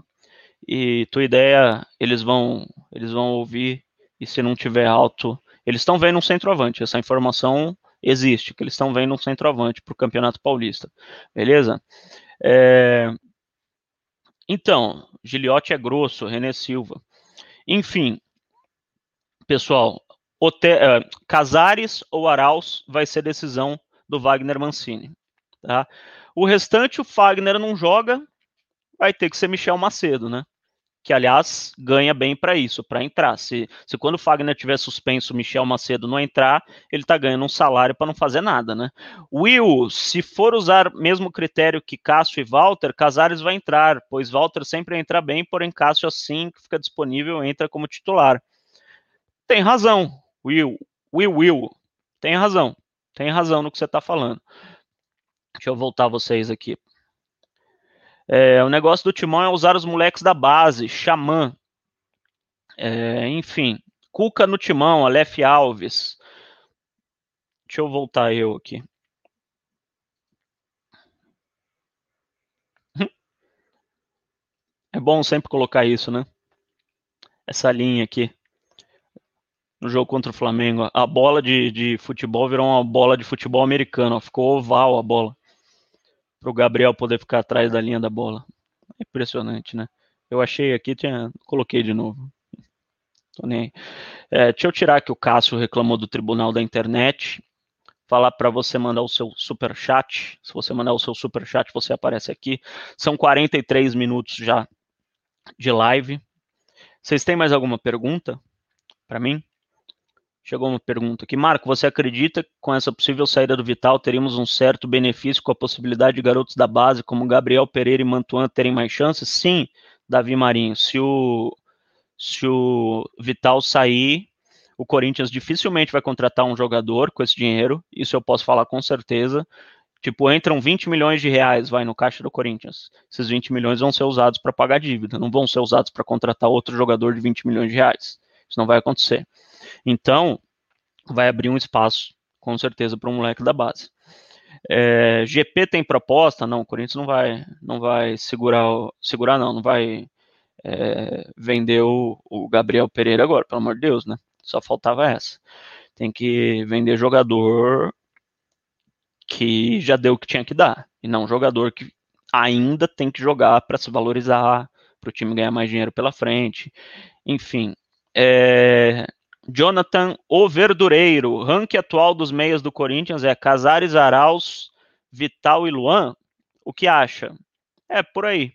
e tua ideia eles vão eles vão ouvir e se não tiver alto eles estão vendo um centroavante essa informação existe que eles estão vendo um centroavante para o campeonato paulista beleza é... Então, Giliotti é grosso, René Silva. Enfim, pessoal, Ote... Uh, Casares ou Arauz vai ser decisão do Wagner Mancini. Tá? O restante, o Fagner não joga, vai ter que ser Michel Macedo, né? Que aliás ganha bem para isso, para entrar. Se, se quando o Fagner tiver suspenso, o Michel Macedo não entrar, ele está ganhando um salário para não fazer nada, né? Will, se for usar mesmo critério que Cássio e Walter, Casares vai entrar, pois Walter sempre entra bem, porém Cássio assim que fica disponível entra como titular. Tem razão, Will, Will, Will, tem razão, tem razão no que você está falando. Deixa eu voltar vocês aqui. É, o negócio do Timão é usar os moleques da base, Xamã. É, enfim, Cuca no Timão, Aleph Alves. Deixa eu voltar eu aqui. É bom sempre colocar isso, né? Essa linha aqui. No jogo contra o Flamengo. A bola de, de futebol virou uma bola de futebol americano. Ficou oval a bola para o Gabriel poder ficar atrás da linha da bola. É impressionante, né? Eu achei aqui, tinha, coloquei de novo. Tô nem é, deixa eu tirar que o Cássio reclamou do tribunal da internet. Falar para você mandar o seu super chat. Se você mandar o seu super chat, você aparece aqui. São 43 minutos já de live. Vocês têm mais alguma pergunta para mim? Chegou uma pergunta aqui. Marco, você acredita que com essa possível saída do Vital teríamos um certo benefício com a possibilidade de garotos da base como Gabriel Pereira e Mantuan terem mais chances? Sim, Davi Marinho. Se o, se o Vital sair, o Corinthians dificilmente vai contratar um jogador com esse dinheiro. Isso eu posso falar com certeza. Tipo, entram 20 milhões de reais, vai no caixa do Corinthians. Esses 20 milhões vão ser usados para pagar dívida, não vão ser usados para contratar outro jogador de 20 milhões de reais. Isso não vai acontecer. Então, vai abrir um espaço, com certeza, para um moleque da base. É, GP tem proposta? Não, o Corinthians não vai, não vai segurar, segurar não, não vai é, vender o, o, Gabriel Pereira agora, pelo amor de Deus, né? Só faltava essa. Tem que vender jogador que já deu o que tinha que dar, e não jogador que ainda tem que jogar para se valorizar, para o time ganhar mais dinheiro pela frente. Enfim, é, Jonathan O Verdureiro. Ranking atual dos meias do Corinthians é Casares, Arauz, Vital e Luan. O que acha? É, por aí.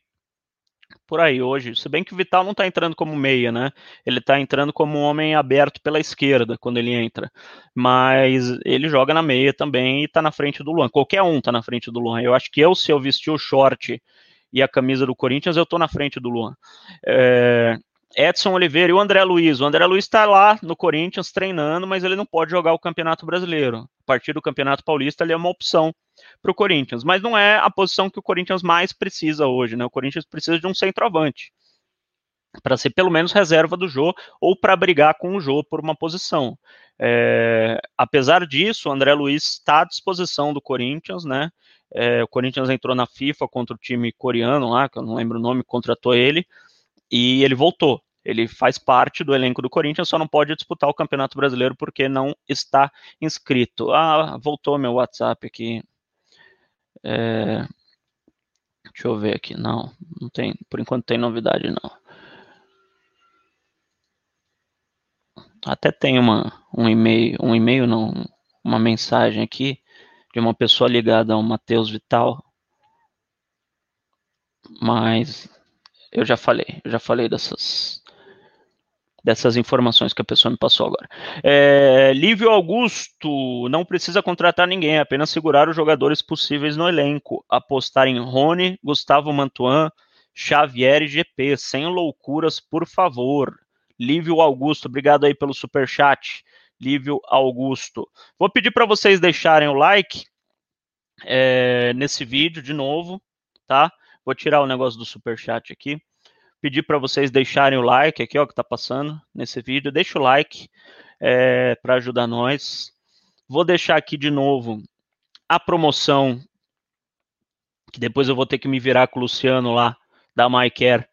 Por aí hoje. Se bem que o Vital não está entrando como meia, né? Ele está entrando como um homem aberto pela esquerda quando ele entra. Mas ele joga na meia também e está na frente do Luan. Qualquer um está na frente do Luan. Eu acho que eu, se eu vestir o short e a camisa do Corinthians, eu estou na frente do Luan. É, Edson Oliveira e o André Luiz. O André Luiz está lá no Corinthians treinando, mas ele não pode jogar o Campeonato Brasileiro. A partir do Campeonato Paulista, ele é uma opção para o Corinthians, mas não é a posição que o Corinthians mais precisa hoje, né? O Corinthians precisa de um centroavante para ser pelo menos reserva do Jô ou para brigar com o Jô por uma posição. É, apesar disso, o André Luiz está à disposição do Corinthians, né? É, o Corinthians entrou na FIFA contra o time coreano lá, que eu não lembro o nome, contratou ele e ele voltou. Ele faz parte do elenco do Corinthians, só não pode disputar o Campeonato Brasileiro porque não está inscrito. Ah, voltou meu WhatsApp aqui. É... Deixa eu ver aqui. Não, não tem. Por enquanto tem novidade não. Até tem uma, um e-mail, um e-mail não, uma mensagem aqui de uma pessoa ligada ao Matheus Vital. Mas eu já falei, eu já falei dessas dessas informações que a pessoa me passou agora. É, Lívio Augusto não precisa contratar ninguém, apenas segurar os jogadores possíveis no elenco, apostar em Rony, Gustavo Mantuan, Xavier e GP, sem loucuras, por favor. Lívio Augusto, obrigado aí pelo super chat. Lívio Augusto. Vou pedir para vocês deixarem o like é, nesse vídeo de novo, tá? Vou tirar o negócio do super chat aqui. Pedir para vocês deixarem o like aqui, ó, que tá passando nesse vídeo. Deixa o like é, para ajudar nós. Vou deixar aqui de novo a promoção que depois eu vou ter que me virar com o Luciano lá da MyCare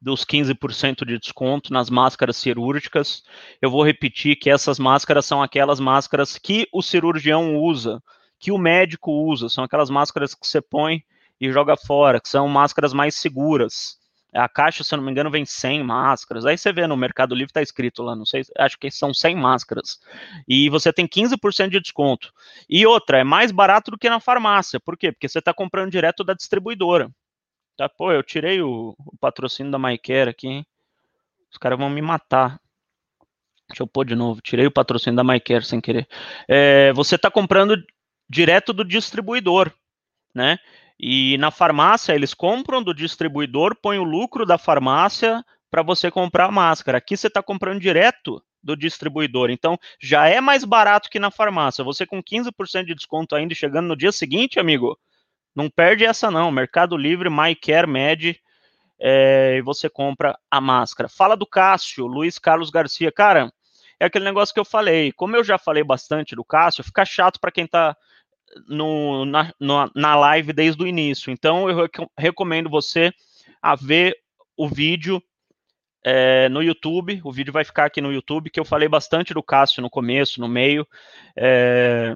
dos 15% de desconto nas máscaras cirúrgicas. Eu vou repetir que essas máscaras são aquelas máscaras que o cirurgião usa, que o médico usa, são aquelas máscaras que você põe e joga fora, que são máscaras mais seguras. A caixa, se eu não me engano, vem 100 máscaras. Aí você vê no Mercado Livre, está escrito lá, não sei, acho que são 100 máscaras. E você tem 15% de desconto. E outra, é mais barato do que na farmácia. Por quê? Porque você está comprando direto da distribuidora. Tá, pô, eu tirei o, o patrocínio da MyCare aqui, hein? Os caras vão me matar. Deixa eu pôr de novo. Tirei o patrocínio da MyCare sem querer. É, você está comprando direto do distribuidor, né? E na farmácia eles compram do distribuidor, põem o lucro da farmácia para você comprar a máscara. Aqui você está comprando direto do distribuidor. Então já é mais barato que na farmácia. Você com 15% de desconto ainda chegando no dia seguinte, amigo, não perde essa não. Mercado Livre, MyCare, Med, é, e você compra a máscara. Fala do Cássio, Luiz Carlos Garcia. Cara, é aquele negócio que eu falei. Como eu já falei bastante do Cássio, fica chato para quem está no, na, na live desde o início. Então, eu recomendo você a ver o vídeo é, no YouTube. O vídeo vai ficar aqui no YouTube, que eu falei bastante do Cássio no começo, no meio. É,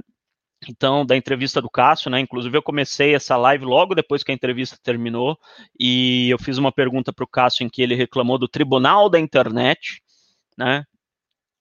então, da entrevista do Cássio, né? Inclusive, eu comecei essa live logo depois que a entrevista terminou, e eu fiz uma pergunta para o Cássio em que ele reclamou do Tribunal da Internet, né?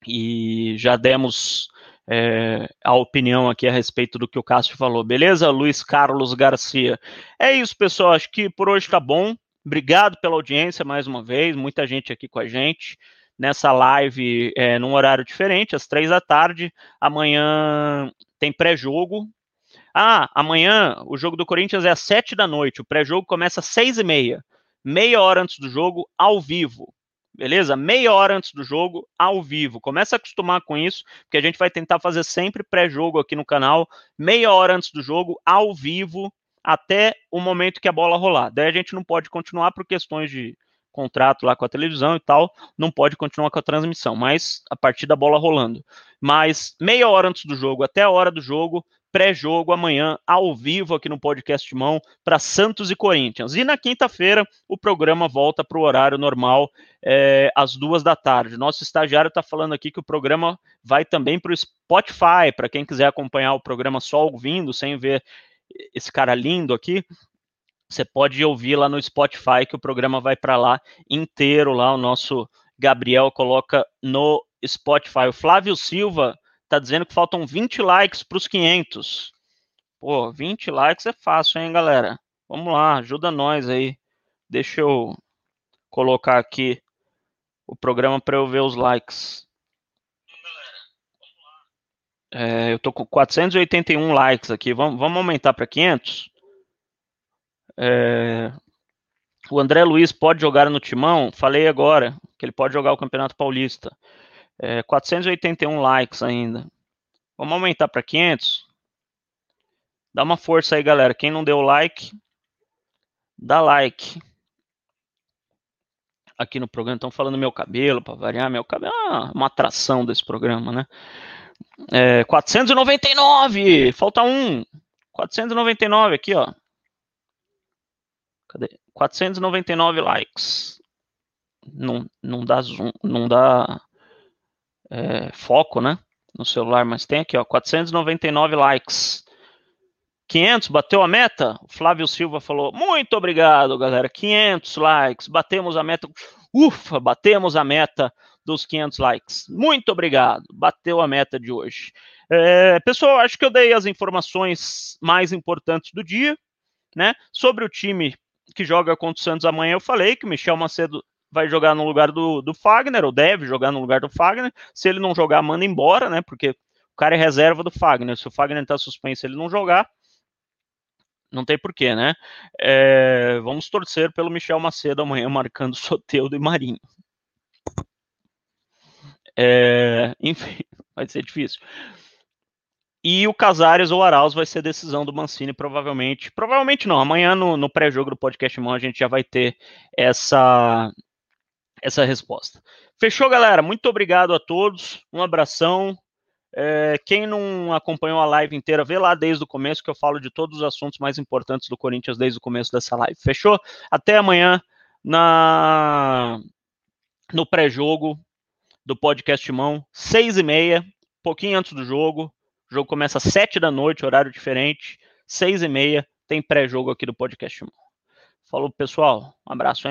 E já demos é, a opinião aqui a respeito do que o Cássio falou, beleza? Luiz Carlos Garcia. É isso, pessoal. Acho que por hoje tá bom. Obrigado pela audiência mais uma vez, muita gente aqui com a gente nessa live é, num horário diferente, às três da tarde. Amanhã tem pré-jogo. Ah, amanhã o jogo do Corinthians é às sete da noite. O pré-jogo começa às seis e meia. Meia hora antes do jogo, ao vivo. Beleza? Meia hora antes do jogo, ao vivo. Começa a acostumar com isso, porque a gente vai tentar fazer sempre pré-jogo aqui no canal. Meia hora antes do jogo, ao vivo, até o momento que a bola rolar. Daí a gente não pode continuar por questões de contrato lá com a televisão e tal, não pode continuar com a transmissão, mas a partir da bola rolando. Mas meia hora antes do jogo, até a hora do jogo, pré-jogo amanhã, ao vivo aqui no podcast Mão, para Santos e Corinthians. E na quinta-feira, o programa volta para o horário normal, é, às duas da tarde. Nosso estagiário está falando aqui que o programa vai também para o Spotify, para quem quiser acompanhar o programa só ouvindo, sem ver esse cara lindo aqui, você pode ouvir lá no Spotify que o programa vai para lá inteiro lá o nosso Gabriel coloca no Spotify. O Flávio Silva tá dizendo que faltam 20 likes para os 500. Pô, 20 likes é fácil, hein, galera? Vamos lá, ajuda nós aí. Deixa eu colocar aqui o programa para eu ver os likes. É, eu tô com 481 likes aqui. Vamos, vamos aumentar para 500? É, o André Luiz pode jogar no Timão? Falei agora que ele pode jogar o Campeonato Paulista. É, 481 likes ainda. Vamos aumentar para 500? Dá uma força aí, galera. Quem não deu like, dá like. Aqui no programa estão falando meu cabelo, para variar. Meu cabelo é uma, uma atração desse programa, né? É, 499! Falta um. 499 aqui, ó. Cadê? 499 likes. não, não dá zoom, não dá é, foco, né? No celular, mas tem aqui, ó, 499 likes. 500, bateu a meta? O Flávio Silva falou, muito obrigado, galera, 500 likes, batemos a meta, ufa, batemos a meta dos 500 likes. Muito obrigado, bateu a meta de hoje. É, pessoal, acho que eu dei as informações mais importantes do dia, né? Sobre o time que joga contra o Santos amanhã, eu falei que o Michel Macedo vai jogar no lugar do, do Fagner, ou deve jogar no lugar do Fagner. Se ele não jogar, manda embora, né? Porque o cara é reserva do Fagner. Se o Fagner tá suspenso, ele não jogar, não tem porquê, né? É, vamos torcer pelo Michel Macedo amanhã marcando Soteudo e Marinho. É, enfim, vai ser difícil. E o Casares ou Arauz vai ser decisão do Mancini, provavelmente. Provavelmente não. Amanhã, no, no pré-jogo do podcast Mão, a gente já vai ter essa, essa resposta. Fechou, galera? Muito obrigado a todos. Um abração. É, quem não acompanhou a live inteira, vê lá desde o começo que eu falo de todos os assuntos mais importantes do Corinthians desde o começo dessa live. Fechou? Até amanhã na no pré-jogo do podcast Mão, seis e meia, pouquinho antes do jogo. O jogo começa às sete da noite, horário diferente, seis e meia, tem pré-jogo aqui do podcast Mão. Falou, pessoal. Um abraço, hein?